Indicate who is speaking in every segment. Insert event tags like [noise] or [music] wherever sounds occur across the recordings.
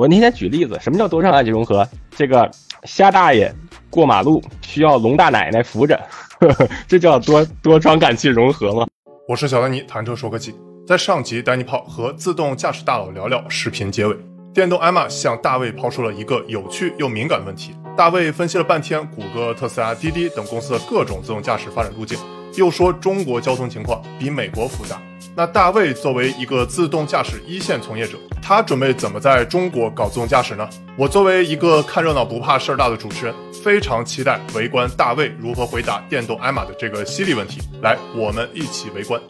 Speaker 1: 我那天举例子，什么叫多障暗极融合？这个虾大爷过马路需要龙大奶奶扶着，呵 [laughs] 呵这叫多多传感器融合吗？
Speaker 2: 我是小丹尼，谈车说科技。在上集，丹尼炮和自动驾驶大佬聊聊视频结尾，电动艾玛向大卫抛出了一个有趣又敏感的问题。大卫分析了半天谷歌、特斯拉、滴滴等公司的各种自动驾驶发展路径，又说中国交通情况比美国复杂。那大卫作为一个自动驾驶一线从业者，他准备怎么在中国搞自动驾驶呢？我作为一个看热闹不怕事儿大的主持人，非常期待围观大卫如何回答电动艾玛的这个犀利问题。来，我们一起围观。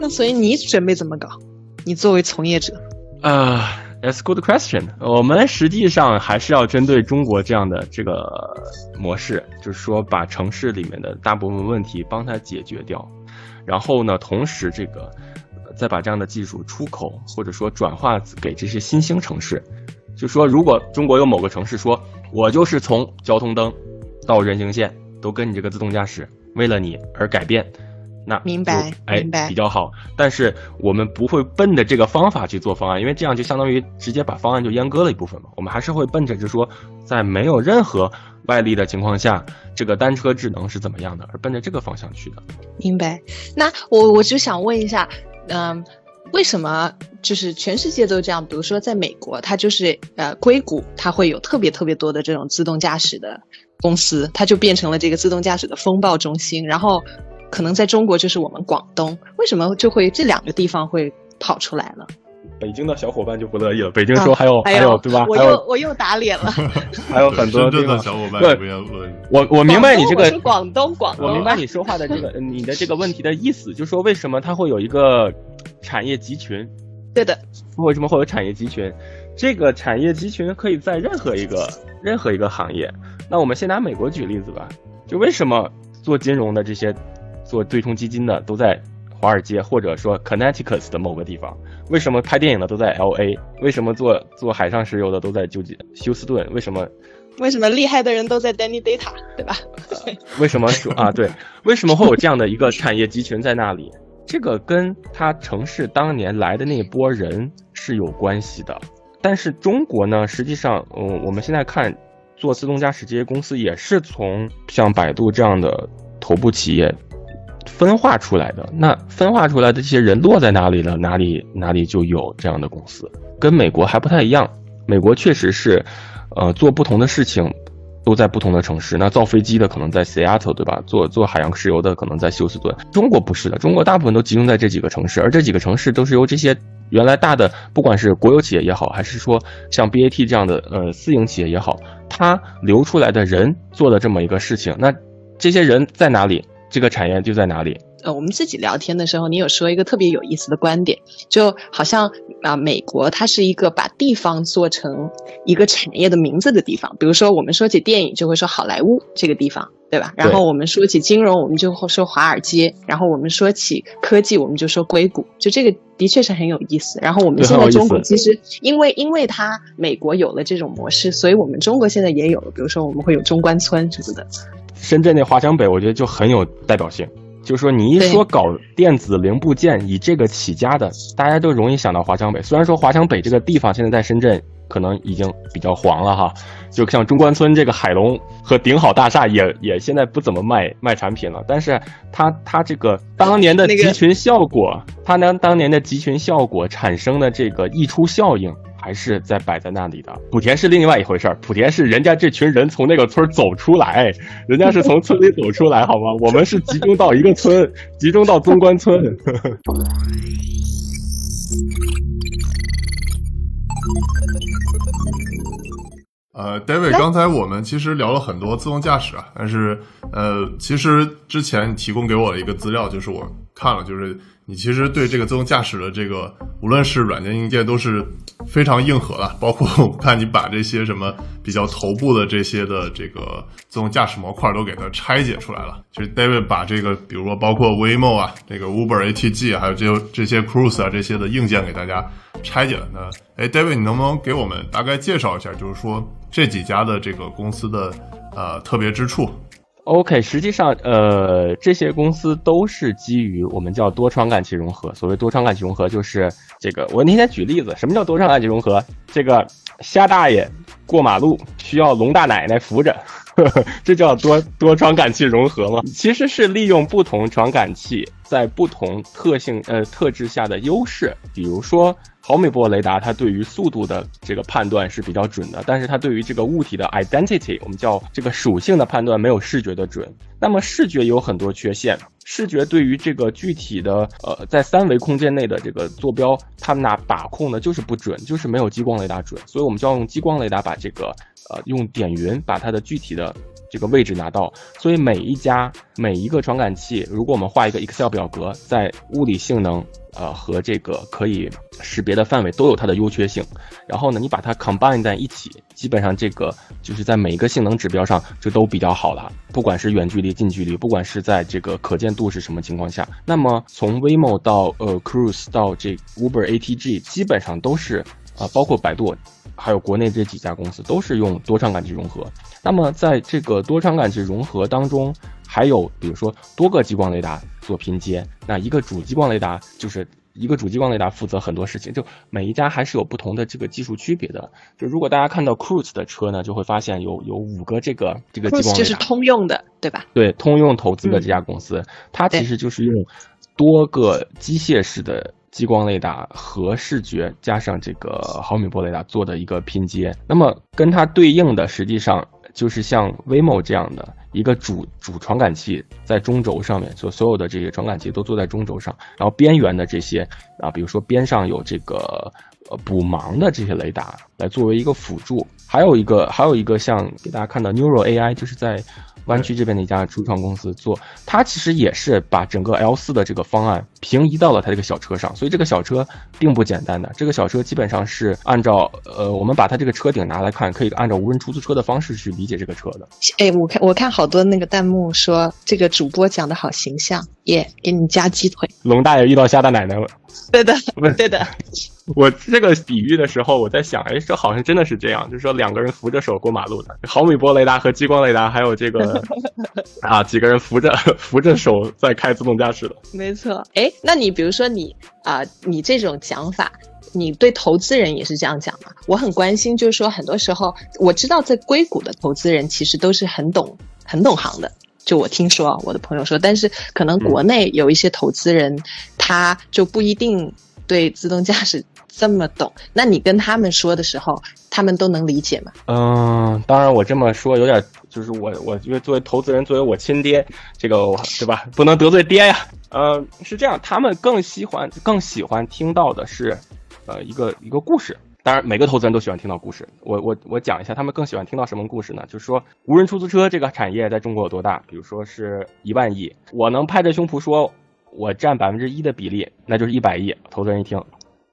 Speaker 3: 那所以你准备怎么搞？你作为从业者，
Speaker 1: 啊。That's good question。我们实际上还是要针对中国这样的这个模式，就是说把城市里面的大部分问题帮它解决掉，然后呢，同时这个再把这样的技术出口或者说转化给这些新兴城市。就说如果中国有某个城市说，我就是从交通灯到人行线都跟你这个自动驾驶为了你而改变。那
Speaker 3: 明白，
Speaker 1: 哎，
Speaker 3: 明白
Speaker 1: 比较好。但是我们不会奔着这个方法去做方案，因为这样就相当于直接把方案就阉割了一部分嘛。我们还是会奔着就是说，在没有任何外力的情况下，这个单车智能是怎么样的，而奔着这个方向去的。
Speaker 3: 明白。那我我就想问一下，嗯、为什么就是全世界都这样？比如说在美国，它就是呃硅谷，它会有特别特别多的这种自动驾驶的公司，它就变成了这个自动驾驶的风暴中心。然后可能在中国就是我们广东，为什么就会这两个地方会跑出来了？
Speaker 1: 北京的小伙伴就不乐意了，北京说还有、
Speaker 3: 还
Speaker 1: 还有对吧？
Speaker 3: 我又我又打脸了。[laughs]
Speaker 1: 还有很多
Speaker 2: 深圳
Speaker 1: 地方
Speaker 2: 的小伙伴
Speaker 1: 对。我我明白你这个
Speaker 3: 广东广东广东，
Speaker 1: 我明白你说话的这个你的这个问题的意思，就是说为什么它会有一个产业集群？
Speaker 3: 对的，
Speaker 1: 为什么会有产业集群？这个产业集群可以在任何一个任何一个行业。那我们先拿美国举例子吧，就为什么做金融的这些做对冲基金的都在华尔街，或者说 Connecticut 的某个地方？为什么拍电影的都在 L A？为什么做做海上石油的都在纠结休斯顿？为什么
Speaker 3: 为什么厉害的人都在 Danny Data，对吧？[laughs]
Speaker 1: 为什么说啊？对，为什么会有这样的一个产业集群在那里？这个跟他城市当年来的那波人是有关系的。但是中国呢，实际上，嗯，我们现在看做自动驾驶这些公司，也是从像百度这样的头部企业分化出来的。那分化出来的这些人落在哪里了？哪里哪里就有这样的公司，跟美国还不太一样。美国确实是，呃，做不同的事情都在不同的城市。那造飞机的可能在 Seattle，对吧？做做海洋石油的可能在休斯顿。中国不是的，中国大部分都集中在这几个城市，而这几个城市都是由这些原来大的，不管是国有企业也好，还是说像 BAT 这样的呃私营企业也好，它留出来的人做的这么一个事情。那这些人在哪里，这个产业就在哪里。
Speaker 3: 呃，我们自己聊天的时候，你有说一个特别有意思的观点，就好像啊、美国它是一个把地方做成一个产业的名字的地方。比如说，我们说起电影就会说好莱坞这个地方，对吧？然后我们说起金融，我们就会说华尔街；然后我们说起科技，我们就说硅谷。就这个的确是很有意思。然后我们现在中国其实因为因为它美国有了这种模式，所以我们中国现在也有了，比如说我们会有中关村什么的。
Speaker 1: 深圳那华强北，我觉得就很有代表性。就是说，你一说搞电子零部件，以这个起家的，大家都容易想到华强北。虽然说华强北这个地方现在在深圳可能已经比较黄了哈，就像中关村这个海龙和鼎好大厦也也现在不怎么卖卖产品了，但是它它这个当年的集群效果，它当当年的集群效果产生的这个溢出效应。还是在摆在那里的。莆田是另外一回事儿，莆田是人家这群人从那个村儿走出来，人家是从村里走出来，好吗？我们是集中到一个村，集中到中关村。[laughs]
Speaker 2: 呃，David，刚才我们其实聊了很多自动驾驶啊，但是呃，其实之前提供给我的一个资料，就是我看了，就是你其实对这个自动驾驶的这个，无论是软件硬件都是非常硬核的，包括我看你把这些什么比较头部的这些的这个自动驾驶模块都给它拆解出来了。就是 David 把这个，比如说包括 Waymo 啊，这个 Uber ATG，还有这这些 Cruise 啊这些的硬件给大家拆解了。那哎，David，你能不能给我们大概介绍一下，就是说这几家的这个公司的呃特别之处？
Speaker 1: OK，实际上，呃，这些公司都是基于我们叫多传感器融合。所谓多传感器融合，就是这个。我那天举例子，什么叫多传感器融合？这个虾大爷过马路需要龙大奶奶扶着，呵 [laughs] 呵这叫多多传感器融合吗？其实是利用不同传感器在不同特性呃特质下的优势，比如说。毫米波雷达它对于速度的这个判断是比较准的，但是它对于这个物体的 identity，我们叫这个属性的判断没有视觉的准。那么视觉有很多缺陷，视觉对于这个具体的呃在三维空间内的这个坐标，它那把控的就是不准，就是没有激光雷达准。所以我们就要用激光雷达把这个呃用点云把它的具体的这个位置拿到。所以每一家每一个传感器，如果我们画一个 Excel 表格，在物理性能。呃，和这个可以识别的范围都有它的优缺性，然后呢，你把它 combine 在一起，基本上这个就是在每一个性能指标上就都比较好了，不管是远距离、近距离，不管是在这个可见度是什么情况下，那么从 Waymo 到呃 Cruise 到这 Uber ATG，基本上都是啊，包括百度，还有国内这几家公司都是用多传感器融合。那么在这个多传感器融合当中，还有比如说多个激光雷达。做拼接，那一个主激光雷达就是一个主激光雷达负责很多事情，就每一家还是有不同的这个技术区别的。就如果大家看到 Cruise 的车呢，就会发现有有五个这个这个激光雷达，
Speaker 3: 就是通用的，对吧？
Speaker 1: 对，通用投资的这家公司，它其实就是用多个机械式的激光雷达和视觉加上这个毫米波雷达做的一个拼接。那么跟它对应的，实际上就是像 Waymo 这样的。一个主主传感器在中轴上面，所所有的这些传感器都坐在中轴上，然后边缘的这些啊，比如说边上有这个呃补盲的这些雷达来作为一个辅助，还有一个还有一个像给大家看到 Neural AI，就是在。湾区这边的一家初创公司做，它其实也是把整个 L 四的这个方案平移到了它这个小车上，所以这个小车并不简单的。这个小车基本上是按照呃，我们把它这个车顶拿来看，可以按照无人出租车的方式去理解这个车的。
Speaker 3: 哎，我看我看好多那个弹幕说这个主播讲的好形象，耶，给你加鸡腿。
Speaker 1: 龙大爷遇到虾大奶奶了。
Speaker 3: 对的，[laughs] 不对的。[laughs]
Speaker 1: 我这个比喻的时候，我在想，哎，这好像真的是这样，就是说两个人扶着手过马路的，毫米波雷达和激光雷达，还有这个 [laughs] 啊，几个人扶着扶着手在开自动驾驶的。
Speaker 3: 没错，哎，那你比如说你啊，你这种讲法，你对投资人也是这样讲吗？我很关心，就是说很多时候我知道在硅谷的投资人其实都是很懂很懂行的，就我听说我的朋友说，但是可能国内有一些投资人他就不一定对自动驾驶。这么懂，那你跟他们说的时候，他们都能理解吗？
Speaker 1: 嗯，当然，我这么说有点，就是我，我因为作为投资人，作为我亲爹，这个对吧？不能得罪爹呀。嗯，是这样，他们更喜欢更喜欢听到的是，呃，一个一个故事。当然，每个投资人都喜欢听到故事。我我我讲一下，他们更喜欢听到什么故事呢？就是说，无人出租车这个产业在中国有多大？比如说是一万亿，我能拍着胸脯说，我占百分之一的比例，那就是一百亿。投资人一听。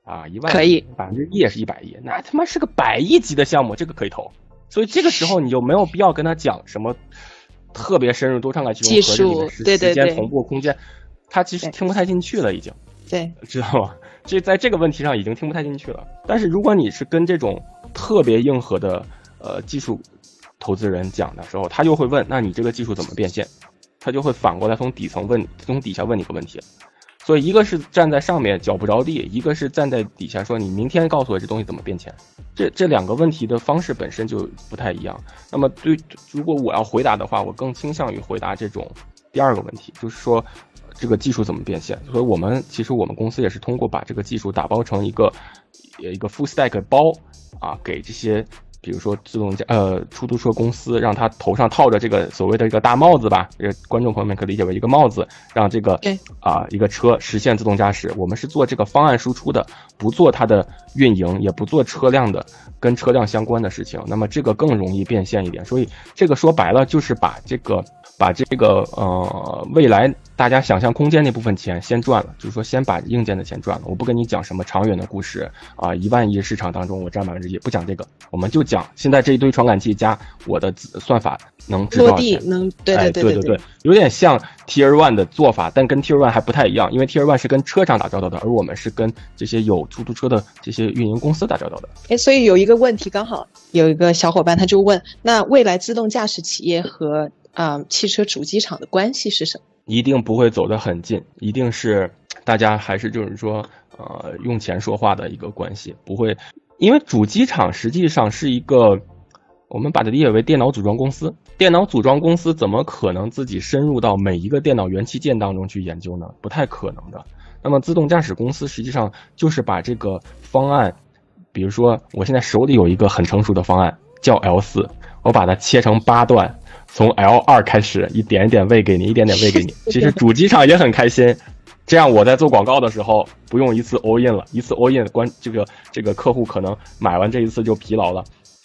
Speaker 1: 啊，一万
Speaker 3: 可以，
Speaker 1: 百分之一也是一百亿，那他妈是个百亿级的项目，这个可以投。所以这个时候你就没有必要跟他讲什么特别深入多传感器融合
Speaker 3: 时间
Speaker 1: 同步空间，他其实听不太进去了，已经。
Speaker 3: 对，[laughs]
Speaker 1: 知道吗？这在这个问题上已经听不太进去了。但是如果你是跟这种特别硬核的呃技术投资人讲的时候，他就会问：那你这个技术怎么变现？他就会反过来从底层问，从底下问你个问题。所以，一个是站在上面脚不着地，一个是站在底下说你明天告诉我这东西怎么变钱。这这两个问题的方式本身就不太一样。那么，对，如果我要回答的话，我更倾向于回答这种第二个问题，就是说这个技术怎么变现。所以我们其实我们公司也是通过把这个技术打包成一个一个 full stack 包啊，给这些。比如说自动驾呃出租车公司，让他头上套着这个所谓的一个大帽子吧，这观众朋友们可以理解为一个帽子，让这个啊一个车实现自动驾驶。我们是做这个方案输出的，不做它的运营，也不做车辆的跟车辆相关的事情。那么这个更容易变现一点。所以这个说白了就是把这个。把这个呃未来大家想象空间那部分钱先赚了，就是说先把硬件的钱赚了。我不跟你讲什么长远的故事啊，一万亿市场当中我占百分之一，不讲这个，我们就讲现在这一堆传感器加我的算法能
Speaker 3: 落地能对对
Speaker 1: 对对对，有点像 Tier One 的做法，但跟 Tier One 还不太一样，因为 Tier One 是跟车厂打交道的，而我们是跟这些有出租车的这些运营公司打交道的。
Speaker 3: 哎，所以有一个问题，刚好有一个小伙伴他就问，那未来自动驾驶企业和啊汽车主机厂的关系是什么？
Speaker 1: 一定不会走得很近，一定是大家还是就是说呃用钱说话的一个关系，不会，因为主机厂实际上是一个。我们把它理解为电脑组装公司。电脑组装公司怎么可能自己深入到每一个电脑元器件当中去研究呢？不太可能的。那么自动驾驶公司实际上就是把这个方案，比如说我现在手里有一个很成熟的方案，叫 L 四，我把它切成八段，从 L 二开始，一点一点喂给你，一点点喂给你。[laughs] 其实主机厂也很开心，这样我在做广告的时候不用一次 all in 了，一次 all in 关这个这个客户可能买完这一次就疲劳了。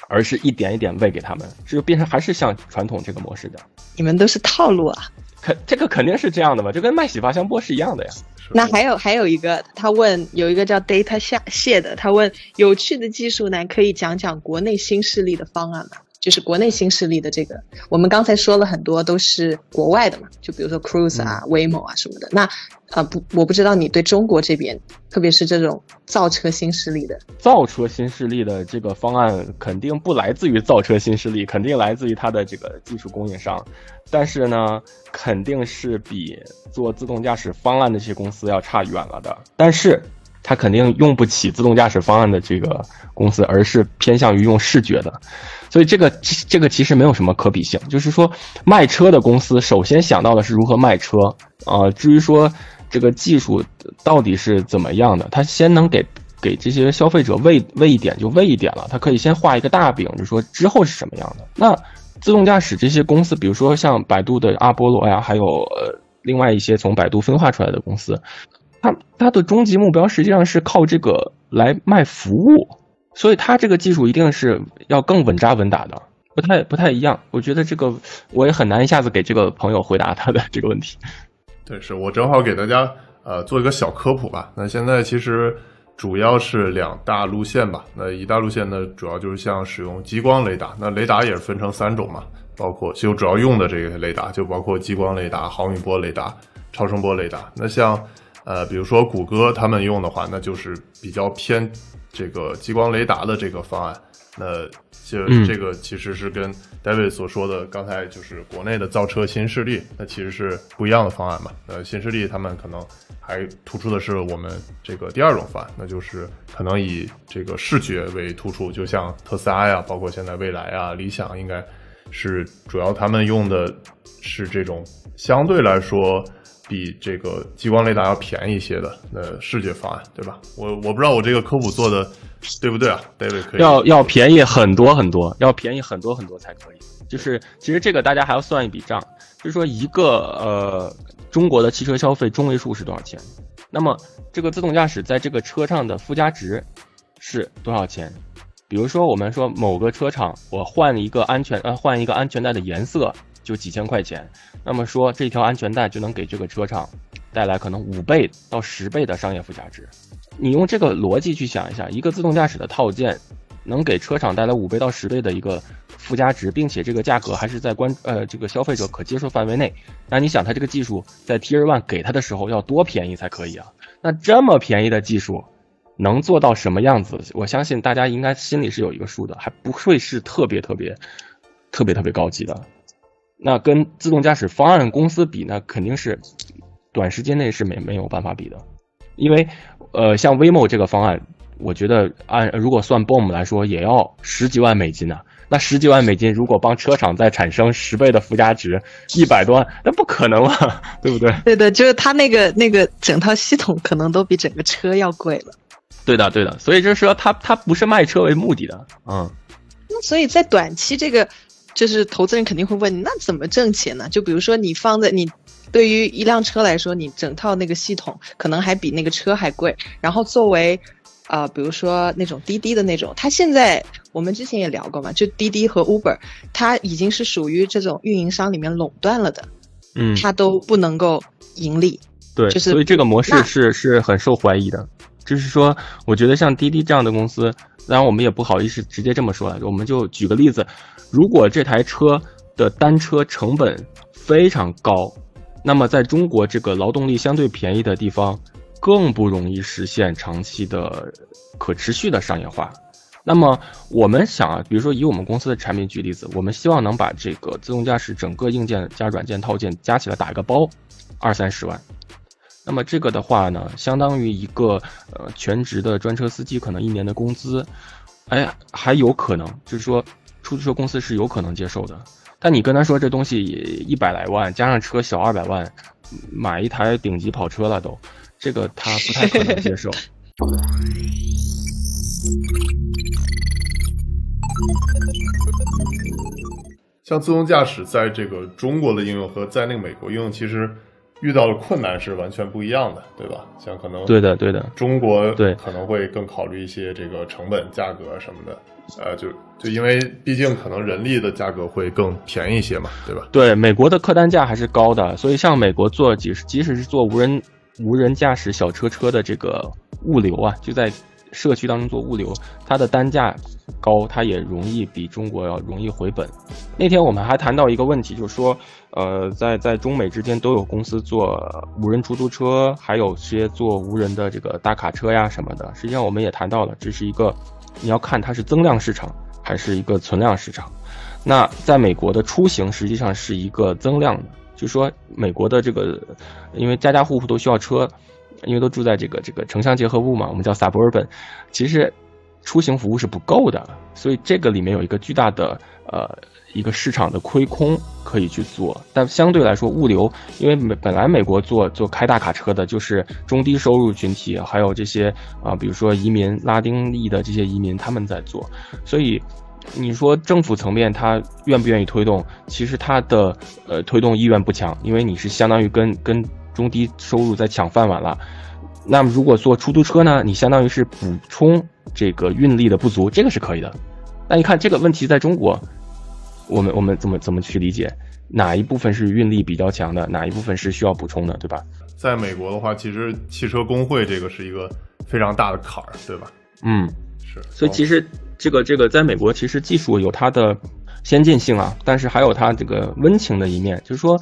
Speaker 1: 而是一点一点喂给他们，这就变成还是像传统这个模式的。
Speaker 3: 你们都是套路啊？
Speaker 1: 肯这个肯定是这样的嘛，就跟卖洗发香波是一样的呀。
Speaker 3: 那还有还有一个，他问有一个叫 Data 下谢的，他问有趣的技术呢，可以讲讲国内新势力的方案吗？就是国内新势力的这个，我们刚才说了很多都是国外的嘛，就比如说 Cruise 啊、Waymo 啊什么的。那啊不，我不知道你对中国这边，特别是这种造车新势力的，
Speaker 1: 造车新势力的这个方案肯定不来自于造车新势力，肯定来自于它的这个技术供应商，但是呢，肯定是比做自动驾驶方案的这些公司要差远了的。但是。他肯定用不起自动驾驶方案的这个公司，而是偏向于用视觉的，所以这个这个其实没有什么可比性。就是说，卖车的公司首先想到的是如何卖车啊，至于说这个技术到底是怎么样的，他先能给给这些消费者喂喂一点就喂一点了，他可以先画一个大饼，就说之后是什么样的。那自动驾驶这些公司，比如说像百度的阿波罗呀，还有呃另外一些从百度分化出来的公司。它它的终极目标实际上是靠这个来卖服务，所以它这个技术一定是要更稳扎稳打的，不太不太一样。我觉得这个我也很难一下子给这个朋友回答他的 [laughs] 这个问题。
Speaker 2: 对，是我正好给大家呃做一个小科普吧。那现在其实主要是两大路线吧。那一大路线呢，主要就是像使用激光雷达。那雷达也是分成三种嘛，包括就主要用的这个雷达就包括激光雷达、毫米波雷达、超声波雷达。那像呃，比如说谷歌他们用的话，那就是比较偏这个激光雷达的这个方案。那就这个其实是跟 David 所说的刚才就是国内的造车新势力，那其实是不一样的方案嘛。呃，新势力他们可能还突出的是我们这个第二种方案，那就是可能以这个视觉为突出，就像特斯拉呀，包括现在蔚来啊、理想，应该是主要他们用的是这种相对来说。比这个激光雷达要便宜一些的那视觉方案，对吧？我我不知道我这个科普做的对不对啊，David 可以
Speaker 1: 要要便宜很多很多，要便宜很多很多才可以。就是其实这个大家还要算一笔账，就是说一个呃中国的汽车消费中位数是多少钱？那么这个自动驾驶在这个车上的附加值是多少钱？比如说我们说某个车厂我换一个安全呃换一个安全带的颜色。就几千块钱，那么说这条安全带就能给这个车厂带来可能五倍到十倍的商业附加值。你用这个逻辑去想一下，一个自动驾驶的套件能给车厂带来五倍到十倍的一个附加值，并且这个价格还是在关呃这个消费者可接受范围内。那你想，它这个技术在 Tier One 给它的时候要多便宜才可以啊？那这么便宜的技术能做到什么样子？我相信大家应该心里是有一个数的，还不会是特别特别特别特别高级的。那跟自动驾驶方案公司比那，肯定是短时间内是没没有办法比的，因为呃，像 Waymo 这个方案，我觉得按如果算 BOM 来说，也要十几万美金呢。那十几万美金，如果帮车厂再产生十倍的附加值，一百多万，那不可能了，对不对？
Speaker 3: 对的，就是它那个那个整套系统可能都比整个车要贵了。
Speaker 1: 对的，对的，所以就是说，它它不是卖车为目的的，嗯。
Speaker 3: 那所以在短期这个。就是投资人肯定会问你，那怎么挣钱呢？就比如说你放在你对于一辆车来说，你整套那个系统可能还比那个车还贵。然后作为啊，比如说那种滴滴的那种，它现在我们之前也聊过嘛，就滴滴和 Uber，它已经是属于这种运营商里面垄断了的，
Speaker 1: 嗯，
Speaker 3: 它都不能够盈利。
Speaker 1: 对，
Speaker 3: 就是
Speaker 1: 所以这个模式是是很受怀疑的。就是说，我觉得像滴滴这样的公司，当然我们也不好意思直接这么说了，我们就举个例子。如果这台车的单车成本非常高，那么在中国这个劳动力相对便宜的地方，更不容易实现长期的可持续的商业化。那么我们想啊，比如说以我们公司的产品举例子，我们希望能把这个自动驾驶整个硬件加软件套件加起来打一个包，二三十万。那么这个的话呢，相当于一个呃全职的专车司机可能一年的工资，哎，还有可能就是说出租车公司是有可能接受的。但你跟他说这东西一百来万，加上车小二百万，买一台顶级跑车了都，这个他不太可能接受。[laughs]
Speaker 2: 像自动驾驶在这个中国的应用和在那个美国应用，其实遇到的困难是完全不一样的，对吧？像可能
Speaker 1: 对的对的，
Speaker 2: 中国
Speaker 1: 对
Speaker 2: 可能会更考虑一些这个成本、价格什么的，呃，就就因为毕竟可能人力的价格会更便宜一些嘛，对吧？
Speaker 1: 对，美国的客单价还是高的，所以像美国做即使即使是做无人无人驾驶小车车的这个物流啊，就在。社区当中做物流，它的单价高，它也容易比中国要容易回本。那天我们还谈到一个问题，就是说，呃，在在中美之间都有公司做无人出租车，还有些做无人的这个大卡车呀什么的。实际上我们也谈到了，这是一个你要看它是增量市场还是一个存量市场。那在美国的出行实际上是一个增量的，就是说美国的这个，因为家家户户都需要车。因为都住在这个这个城乡结合部嘛，我们叫 suburban，其实出行服务是不够的，所以这个里面有一个巨大的呃一个市场的亏空可以去做。但相对来说，物流因为美本来美国做做开大卡车的就是中低收入群体，还有这些啊，比如说移民拉丁裔的这些移民他们在做，所以你说政府层面他愿不愿意推动？其实他的呃推动意愿不强，因为你是相当于跟跟。中低收入在抢饭碗了，那么如果坐出租车呢？你相当于是补充这个运力的不足，这个是可以的。那你看这个问题在中国，我们我们怎么怎么去理解？哪一部分是运力比较强的？哪一部分是需要补充的？对吧？
Speaker 2: 在美国的话，其实汽车工会这个是一个非常大的坎儿，对吧？
Speaker 1: 嗯，
Speaker 2: 是。
Speaker 1: 所以其实这个这个在美国，其实技术有它的。先进性啊，但是还有它这个温情的一面，就是说，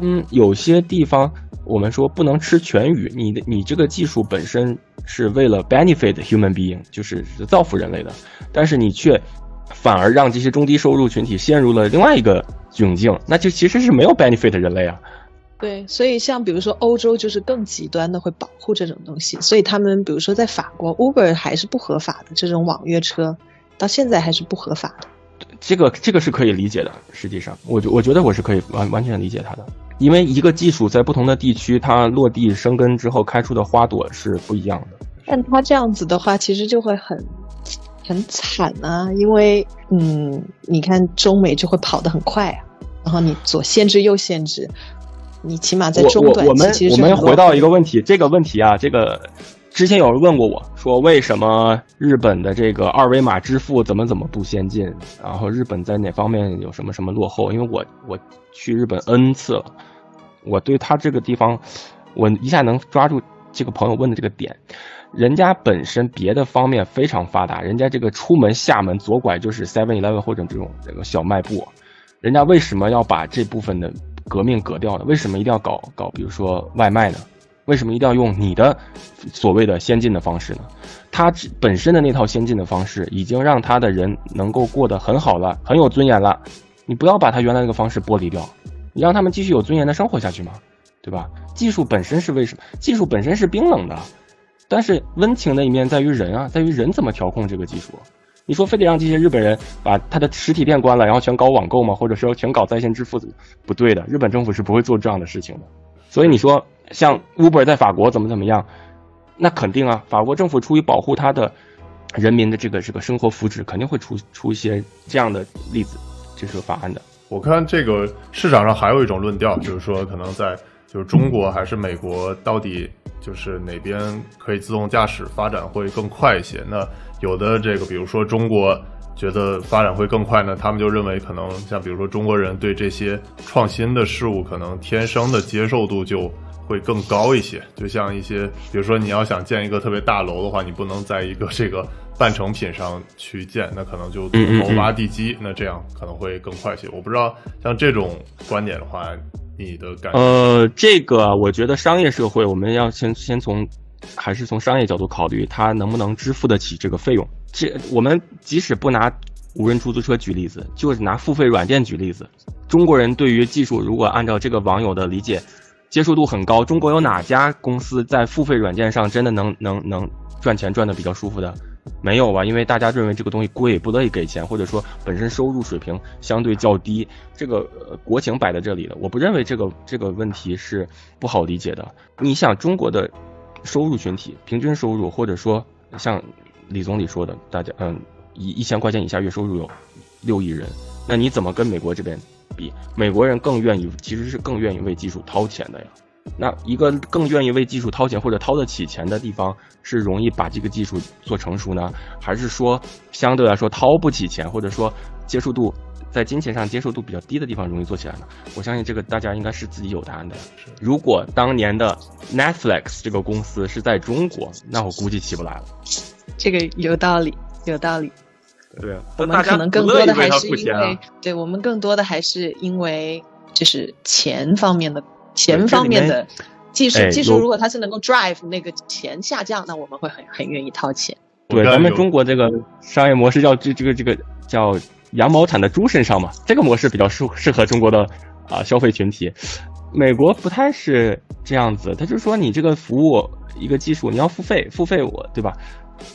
Speaker 1: 嗯，有些地方我们说不能吃全鱼，你的你这个技术本身是为了 benefit human being，就是造福人类的，但是你却反而让这些中低收入群体陷入了另外一个窘境，那就其实是没有 benefit 人类啊。
Speaker 3: 对，所以像比如说欧洲就是更极端的会保护这种东西，所以他们比如说在法国，Uber 还是不合法的，这种网约车到现在还是不合法的。
Speaker 1: 这个这个是可以理解的，实际上，我我觉得我是可以完完全理解它的，因为一个技术在不同的地区，它落地生根之后开出的花朵是不一样的。
Speaker 3: 但它这样子的话，其实就会很很惨啊，因为嗯，你看中美就会跑得很快啊，然后你左限制右限制，你起码在中短
Speaker 1: 期，我们我们回到一个问题，这个问题啊，这个。之前有人问过我说，为什么日本的这个二维码支付怎么怎么不先进？然后日本在哪方面有什么什么落后？因为我我去日本 N 次了，我对他这个地方，我一下能抓住这个朋友问的这个点。人家本身别的方面非常发达，人家这个出门下门左拐就是 Seven Eleven 或者这种这个小卖部，人家为什么要把这部分的革命革掉呢？为什么一定要搞搞比如说外卖呢？为什么一定要用你的所谓的先进的方式呢？他本身的那套先进的方式已经让他的人能够过得很好了，很有尊严了。你不要把他原来那个方式剥离掉，你让他们继续有尊严的生活下去嘛，对吧？技术本身是为什么？技术本身是冰冷的，但是温情的一面在于人啊，在于人怎么调控这个技术。你说非得让这些日本人把他的实体店关了，然后全搞网购吗？或者说全搞在线支付？不对的，日本政府是不会做这样的事情的。所以你说。像 Uber 在法国怎么怎么样，那肯定啊，法国政府出于保护他的人民的这个这个生活福祉，肯定会出出一些这样的例子，这是法案的。
Speaker 2: 我看这个市场上还有一种论调，就是说可能在就是中国还是美国，到底就是哪边可以自动驾驶发展会更快一些？那有的这个，比如说中国。觉得发展会更快呢？他们就认为可能像比如说中国人对这些创新的事物，可能天生的接受度就会更高一些。就像一些，比如说你要想建一个特别大楼的话，你不能在一个这个半成品上去建，那可能就从头挖地基，那这样可能会更快些。我不知道像这种观点的话，你的感
Speaker 1: 呃，这个我觉得商业社会我们要先先从还是从商业角度考虑，它能不能支付得起这个费用。这我们即使不拿无人出租车举例子，就是拿付费软件举例子，中国人对于技术，如果按照这个网友的理解，接受度很高。中国有哪家公司在付费软件上真的能能能赚钱赚的比较舒服的？没有吧？因为大家认为这个东西贵，不乐意给钱，或者说本身收入水平相对较低，这个呃国情摆在这里了。我不认为这个这个问题是不好理解的。你想中国的收入群体平均收入，或者说像李总理说的，大家嗯一一千块钱以下月收入有六亿人，那你怎么跟美国这边比？美国人更愿意，其实是更愿意为技术掏钱的呀。那一个更愿意为技术掏钱或者掏得起钱的地方，是容易把这个技术做成熟呢，还是说相对来说掏不起钱，或者说接受度在金钱上接受度比较低的地方容易做起来呢？我相信这个大家应该是自己有答案的。如果当年的 Netflix 这个公司是在中国，那我估计起不来了。
Speaker 3: 这个有道理，有道理。
Speaker 1: 对啊，
Speaker 3: 我们可能更多的还是因为，对我们更多的还是因为就是钱方面的。钱方面的技术，技术如果它是能够 drive 那个钱下降，那我们会很很愿意掏钱。
Speaker 1: 对，咱们中国这个商业模式叫这这个这个叫羊毛产在猪身上嘛，这个模式比较适适合中国的啊消费群体。美国不太是这样子，他就说你这个服务一个技术你要付费，付费我对吧？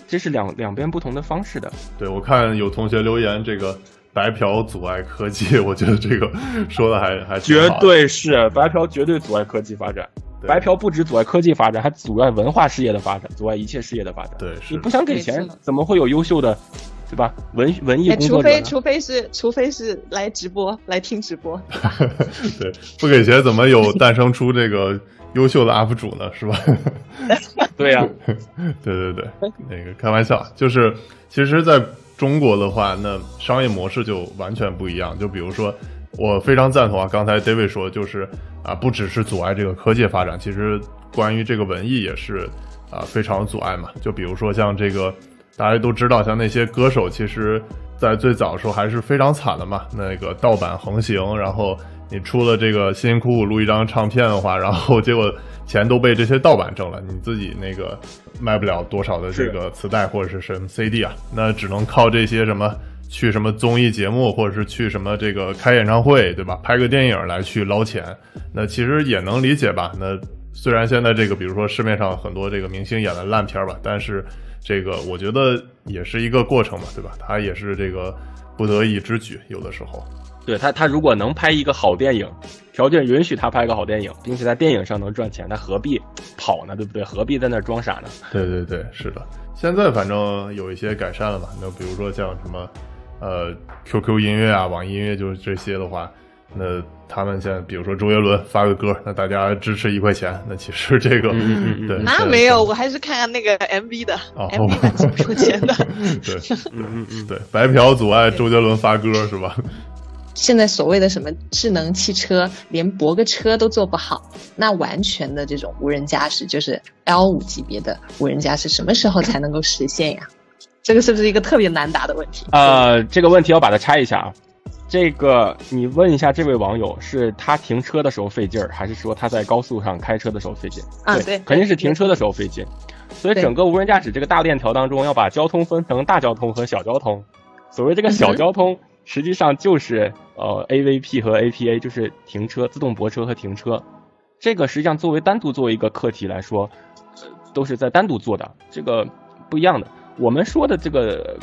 Speaker 1: 这是两两边不同的方式的。
Speaker 2: 对，我看有同学留言这个。白嫖阻碍科技，[laughs] 我觉得这个说的还还
Speaker 1: 绝对是白嫖，绝对阻碍科技发展。白嫖不止阻碍科技发展，还阻碍文化事业的发展，阻碍一切事业的发展。
Speaker 2: 对，
Speaker 1: 你不想给钱，怎么会有优秀的，对吧？文文艺工
Speaker 3: 作者？除非除非是除非是来直播来听直播。[laughs]
Speaker 2: 对，不给钱怎么有诞生出这个优秀的 UP 主呢？是吧？[laughs]
Speaker 1: 对呀，[laughs]
Speaker 2: 对对对，那个开玩笑，就是其实，在。中国的话，那商业模式就完全不一样。就比如说，我非常赞同啊，刚才 David 说，就是啊，不只是阻碍这个科技发展，其实关于这个文艺也是啊，非常阻碍嘛。就比如说像这个，大家都知道，像那些歌手，其实在最早的时候还是非常惨的嘛。那个盗版横行，然后你出了这个辛辛苦苦录一张唱片的话，然后结果。钱都被这些盗版挣了，你自己那个卖不了多少的这个磁带或者是什么 CD 啊，那只能靠这些什么去什么综艺节目或者是去什么这个开演唱会，对吧？拍个电影来去捞钱，那其实也能理解吧？那虽然现在这个比如说市面上很多这个明星演的烂片吧，但是这个我觉得也是一个过程嘛，对吧？他也是这个不得已之举，有的时候。
Speaker 1: 对他，他如果能拍一个好电影，条件允许他拍个好电影，并且在电影上能赚钱，他何必跑呢？对不对？何必在那装傻呢？
Speaker 2: 对对对，是的。现在反正有一些改善了嘛，那比如说像什么，呃，QQ 音乐啊、网易音乐，就是这些的话，那他们现在比如说周杰伦发个歌，那大家支持一块钱，那其实这个，对，
Speaker 3: 那没有，我还是看看那个 MV 的，MV 是不钱的。[laughs]
Speaker 2: 对，[laughs] 嗯嗯嗯，对，白嫖阻碍周杰伦发歌是吧？
Speaker 3: 现在所谓的什么智能汽车，连泊个车都做不好，那完全的这种无人驾驶，就是 L 五级别的无人驾驶，什么时候才能够实现呀？[laughs] 这个是不是一个特别难答的问题？
Speaker 1: 呃，这个问题要把它拆一下啊。这个你问一下这位网友，是他停车的时候费劲儿，还是说他在高速上开车的时候费劲？
Speaker 3: 啊，对，
Speaker 1: 肯定是停车的时候费劲。所以整个无人驾驶这个大链条当中，要把交通分成大交通和小交通。所谓这个小交通。实际上就是呃 AVP 和 APA，就是停车、自动泊车和停车。这个实际上作为单独作为一个课题来说，呃都是在单独做的，这个不一样的。我们说的这个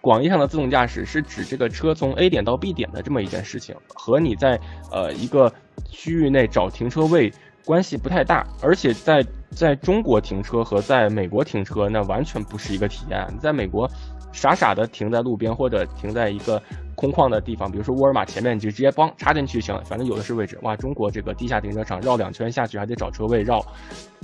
Speaker 1: 广义上的自动驾驶，是指这个车从 A 点到 B 点的这么一件事情，和你在呃一个区域内找停车位关系不太大。而且在在中国停车和在美国停车，那完全不是一个体验。在美国。傻傻的停在路边或者停在一个空旷的地方，比如说沃尔玛前面，你就直接帮插进去就行了，反正有的是位置。哇，中国这个地下停车场绕两圈下去还得找车位绕，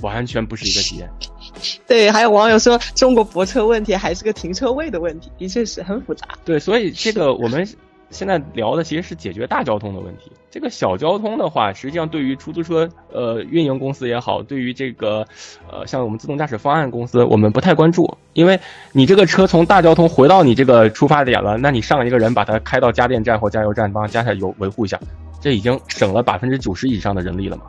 Speaker 1: 完全不是一个体验。[laughs]
Speaker 3: 对，还有网友说中国泊车问题还是个停车位的问题，的确是很复杂。
Speaker 1: 对，所以这个我们。现在聊的其实是解决大交通的问题。这个小交通的话，实际上对于出租车呃运营公司也好，对于这个呃像我们自动驾驶方案公司，我们不太关注，因为你这个车从大交通回到你这个出发点了，那你上一个人把它开到加电站或加油站，帮加下油维护一下，这已经省了百分之九十以上的人力了嘛？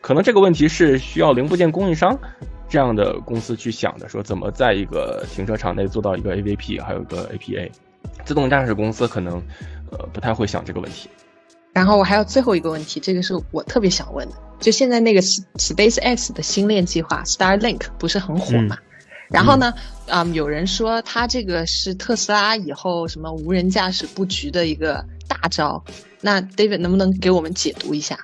Speaker 1: 可能这个问题是需要零部件供应商这样的公司去想的，说怎么在一个停车场内做到一个 AVP，还有一个 APA。自动驾驶公司可能呃不太会想这个问题。
Speaker 3: 然后我还有最后一个问题，这个是我特别想问的，就现在那个 SpaceX 的星链计划 Starlink 不是很火嘛？然后呢，嗯，有人说它这个是特斯拉以后什么无人驾驶布局的一个大招。那 David 能不能给我们解读一下？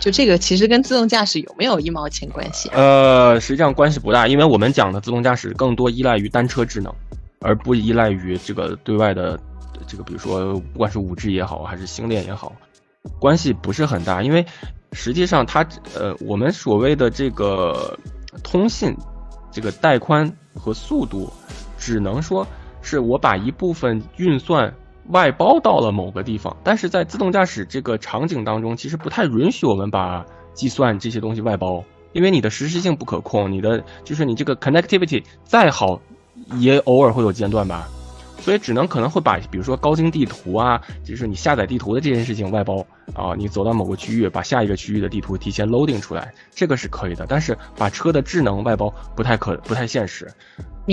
Speaker 3: 就这个其实跟自动驾驶有没有一毛钱关系？
Speaker 1: 呃，实际上关系不大，因为我们讲的自动驾驶更多依赖于单车智能，而不依赖于这个对外的这个，比如说不管是五 G 也好，还是星链也好，关系不是很大。因为实际上它呃，我们所谓的这个通信，这个带宽和速度，只能说是我把一部分运算。外包到了某个地方，但是在自动驾驶这个场景当中，其实不太允许我们把计算这些东西外包，因为你的实时性不可控，你的就是你这个 connectivity 再好，也偶尔会有间断吧，所以只能可能会把比如说高精地图啊，就是你下载地图的这件事情外包啊，你走到某个区域，把下一个区域的地图提前 loading 出来，这个是可以的，但是把车的智能外包不太可不太现实。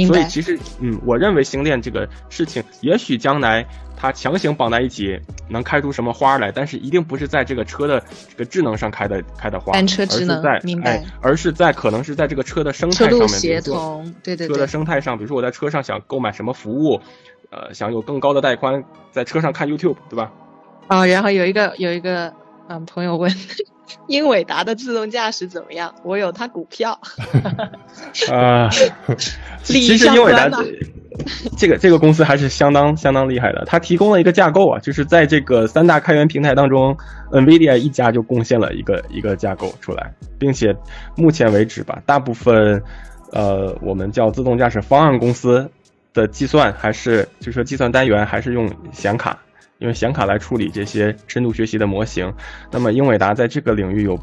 Speaker 1: 所以其实，嗯，我认为星链这个事情，也许将来它强行绑在一起，能开出什么花来，但是一定不是在这个车的这个智能上开的开的花，
Speaker 3: 单车智能，
Speaker 1: 在
Speaker 3: 明白？
Speaker 1: 而是在可能是在这个车的生态上面，
Speaker 3: 协同，对对
Speaker 1: 对，车的生态上，比如说我在车上想购买什么服务，呃，想有更高的带宽，在车上看 YouTube，对吧？
Speaker 3: 啊，然后有一个有一个嗯朋友问。英伟达的自动驾驶怎么样？我有它股票。[laughs] [laughs]
Speaker 1: 啊，其实英伟达这个这个公司还是相当相当厉害的。它提供了一个架构啊，就是在这个三大开源平台当中，NVIDIA 一家就贡献了一个一个架构出来，并且目前为止吧，大部分呃我们叫自动驾驶方案公司的计算还是就是说计算单元还是用显卡。用显卡来处理这些深度学习的模型，那么英伟达在这个领域有，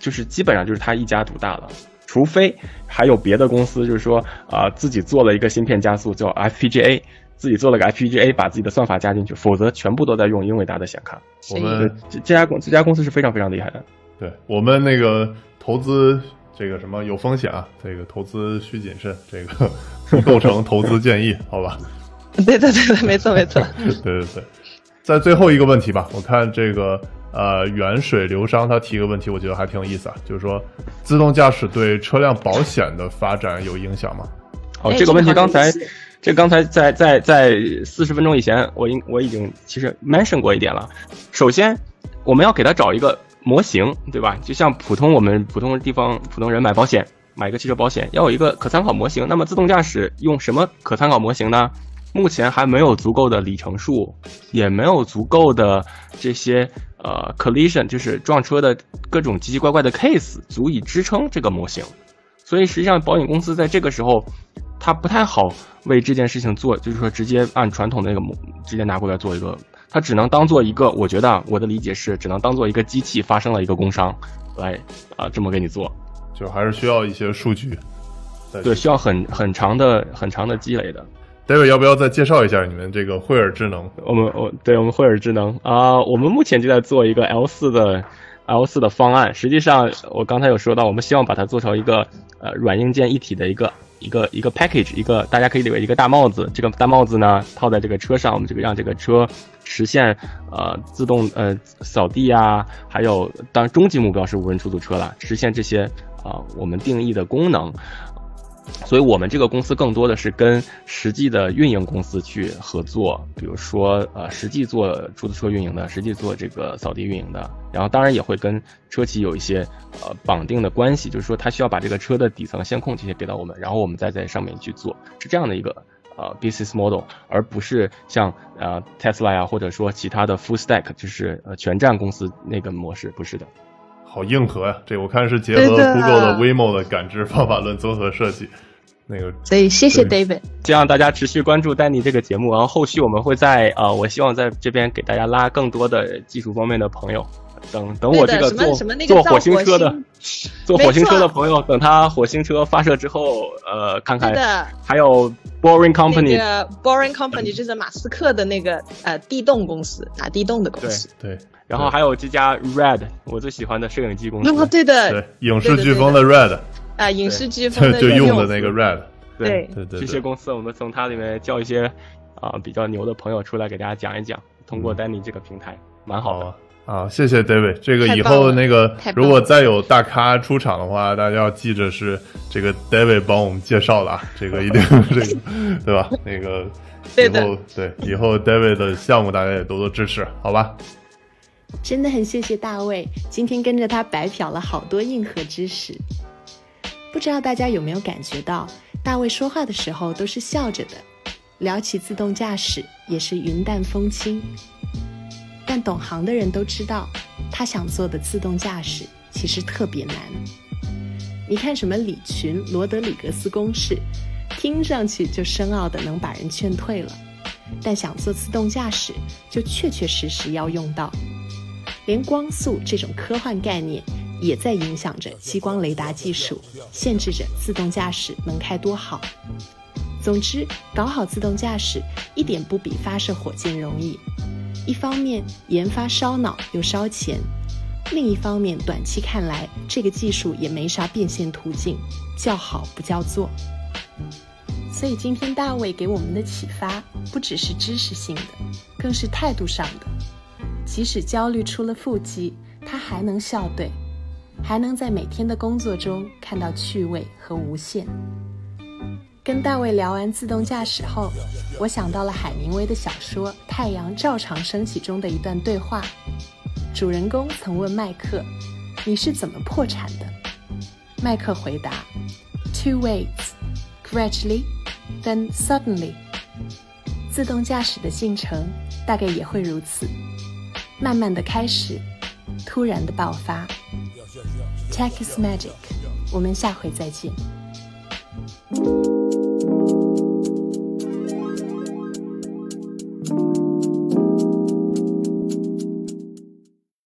Speaker 1: 就是基本上就是它一家独大了，除非还有别的公司，就是说啊自己做了一个芯片加速叫 FPGA，自己做了个 FPGA 把自己的算法加进去，否则全部都在用英伟达的显卡。
Speaker 2: 我们
Speaker 1: 这这家公这家公司是非常非常厉害的。
Speaker 2: 对我们那个投资这个什么有风险啊，这个投资需谨慎，这个不 [laughs] 构成投资建议，好吧？[laughs]
Speaker 3: 对对对对，没错没错。
Speaker 2: 对 [laughs] 对对。在最后一个问题吧，我看这个呃远水流觞他提个问题，我觉得还挺有意思啊，就是说自动驾驶对车辆保险的发展有影响吗？
Speaker 1: 哦，这个问题刚才这刚才在在在四十分钟以前，我应我已经其实 mention 过一点了。首先，我们要给他找一个模型，对吧？就像普通我们普通地方普通人买保险，买一个汽车保险，要有一个可参考模型。那么自动驾驶用什么可参考模型呢？目前还没有足够的里程数，也没有足够的这些呃 collision，就是撞车的各种奇奇怪怪的 case，足以支撑这个模型。所以实际上，保险公司在这个时候，它不太好为这件事情做，就是说直接按传统的那个模直接拿过来做一个，它只能当做一个，我觉得我的理解是，只能当做一个机器发生了一个工伤，来啊这么给你做，
Speaker 2: 就还是需要一些数据，
Speaker 1: 对，需要很很长的很长的积累的。
Speaker 2: David，要不要再介绍一下你们这个惠尔智能？
Speaker 1: 我们我对我们惠尔智能啊，我们目前就在做一个 L 四的 L 四的方案。实际上，我刚才有说到，我们希望把它做成一个呃软硬件一体的一个一个一个 package，一个大家可以理为一个大帽子。这个大帽子呢，套在这个车上，我们这个让这个车实现呃自动呃扫地啊，还有当然终极目标是无人出租车了，实现这些啊我们定义的功能。所以我们这个公司更多的是跟实际的运营公司去合作，比如说呃，实际做出租车运营的，实际做这个扫地运营的，然后当然也会跟车企有一些呃绑定的关系，就是说他需要把这个车的底层线控这些给到我们，然后我们再在上面去做，是这样的一个呃 business model，而不是像呃 Tesla 呀或者说其他的 full stack，就是呃全站公司那个模式，不是的。
Speaker 2: 好硬核呀！这我看是结合 Google 的 Waymo 的感知方法论综合设计，那个。
Speaker 3: 所以谢谢 David，
Speaker 1: 希望大家持续关注丹尼这个节目，然后后续我们会在呃，我希望在这边给大家拉更多的技术方面的朋友。等等我这个坐坐火星车的，坐火星车的朋友，等他火星车发射之后，呃，看看。还有 Boring Company。
Speaker 3: 那个 Boring Company 就是马斯克的那个呃地洞公司，打地洞的公司。
Speaker 2: 对。
Speaker 1: 然后还有这家 Red，我最喜欢的摄影机公司。
Speaker 3: 对的。
Speaker 2: 对，影视飓风的 Red。
Speaker 3: 啊，影视飓风的 [laughs]
Speaker 2: 就用
Speaker 3: 用
Speaker 2: 的那个 red。
Speaker 3: 对
Speaker 2: 对对，
Speaker 1: 这些公司我们从它里面叫一些啊比较牛的朋友出来给大家讲一讲，通过 Danny 这个平台，蛮好的。
Speaker 2: 啊，谢谢 David。这个以后那个如果再有大咖出场的话，大家要记着是这个 David 帮我们介绍的啊，[laughs] 这个一定这个对吧？那个以后对以后 David 的项目大家也多多支持，好吧？
Speaker 4: 真的很谢谢大卫，今天跟着他白嫖了好多硬核知识。不知道大家有没有感觉到，大卫说话的时候都是笑着的，聊起自动驾驶也是云淡风轻。但懂行的人都知道，他想做的自动驾驶其实特别难。你看什么李群、罗德里格斯公式，听上去就深奥的能把人劝退了，但想做自动驾驶，就确确实实要用到。连光速这种科幻概念，也在影响着激光雷达技术，限制着自动驾驶能开多好。总之，搞好自动驾驶一点不比发射火箭容易。一方面研发烧脑又烧钱，另一方面短期看来这个技术也没啥变现途径，叫好不叫座。所以今天大卫给我们的启发，不只是知识性的，更是态度上的。即使焦虑出了腹肌，他还能笑对，还能在每天的工作中看到趣味和无限。跟大卫聊完自动驾驶后，我想到了海明威的小说《太阳照常升起》中的一段对话。主人公曾问麦克：“你是怎么破产的？”麦克回答：“Two ways, gradually, then suddenly。”自动驾驶的进程大概也会如此。慢慢的开始，突然的爆发。Tech is magic，我们下回再见。